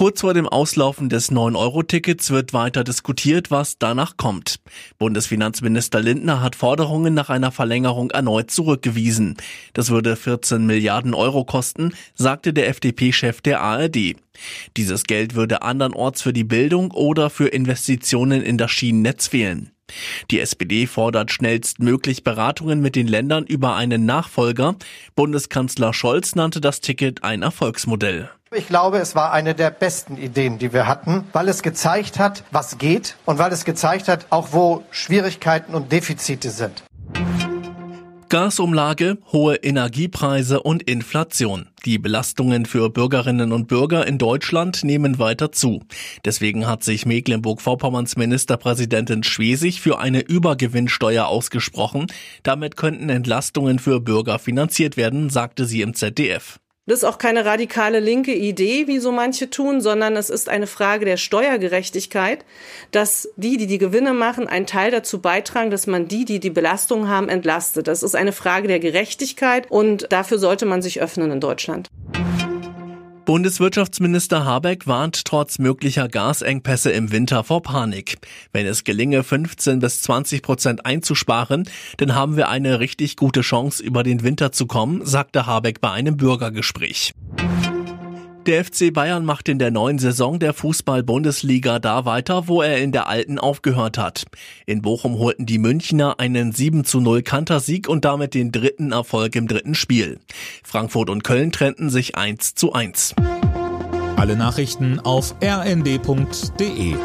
Kurz vor dem Auslaufen des 9-Euro-Tickets wird weiter diskutiert, was danach kommt. Bundesfinanzminister Lindner hat Forderungen nach einer Verlängerung erneut zurückgewiesen. Das würde 14 Milliarden Euro kosten, sagte der FDP-Chef der ARD. Dieses Geld würde andernorts für die Bildung oder für Investitionen in das Schienennetz fehlen. Die SPD fordert schnellstmöglich Beratungen mit den Ländern über einen Nachfolger. Bundeskanzler Scholz nannte das Ticket ein Erfolgsmodell. Ich glaube, es war eine der besten Ideen, die wir hatten, weil es gezeigt hat, was geht und weil es gezeigt hat, auch wo Schwierigkeiten und Defizite sind. Gasumlage, hohe Energiepreise und Inflation. Die Belastungen für Bürgerinnen und Bürger in Deutschland nehmen weiter zu. Deswegen hat sich Mecklenburg-Vorpommerns Ministerpräsidentin Schwesig für eine Übergewinnsteuer ausgesprochen. Damit könnten Entlastungen für Bürger finanziert werden, sagte sie im ZDF. Das ist auch keine radikale linke Idee, wie so manche tun, sondern es ist eine Frage der Steuergerechtigkeit, dass die, die die Gewinne machen, einen Teil dazu beitragen, dass man die, die die Belastung haben, entlastet. Das ist eine Frage der Gerechtigkeit und dafür sollte man sich öffnen in Deutschland. Bundeswirtschaftsminister Habeck warnt trotz möglicher Gasengpässe im Winter vor Panik. Wenn es gelinge, 15 bis 20 Prozent einzusparen, dann haben wir eine richtig gute Chance, über den Winter zu kommen, sagte Habeck bei einem Bürgergespräch. Der FC Bayern macht in der neuen Saison der Fußball-Bundesliga da weiter, wo er in der alten aufgehört hat. In Bochum holten die Münchner einen 7 zu 0 Kantersieg und damit den dritten Erfolg im dritten Spiel. Frankfurt und Köln trennten sich 1 zu 1. Alle Nachrichten auf rnd.de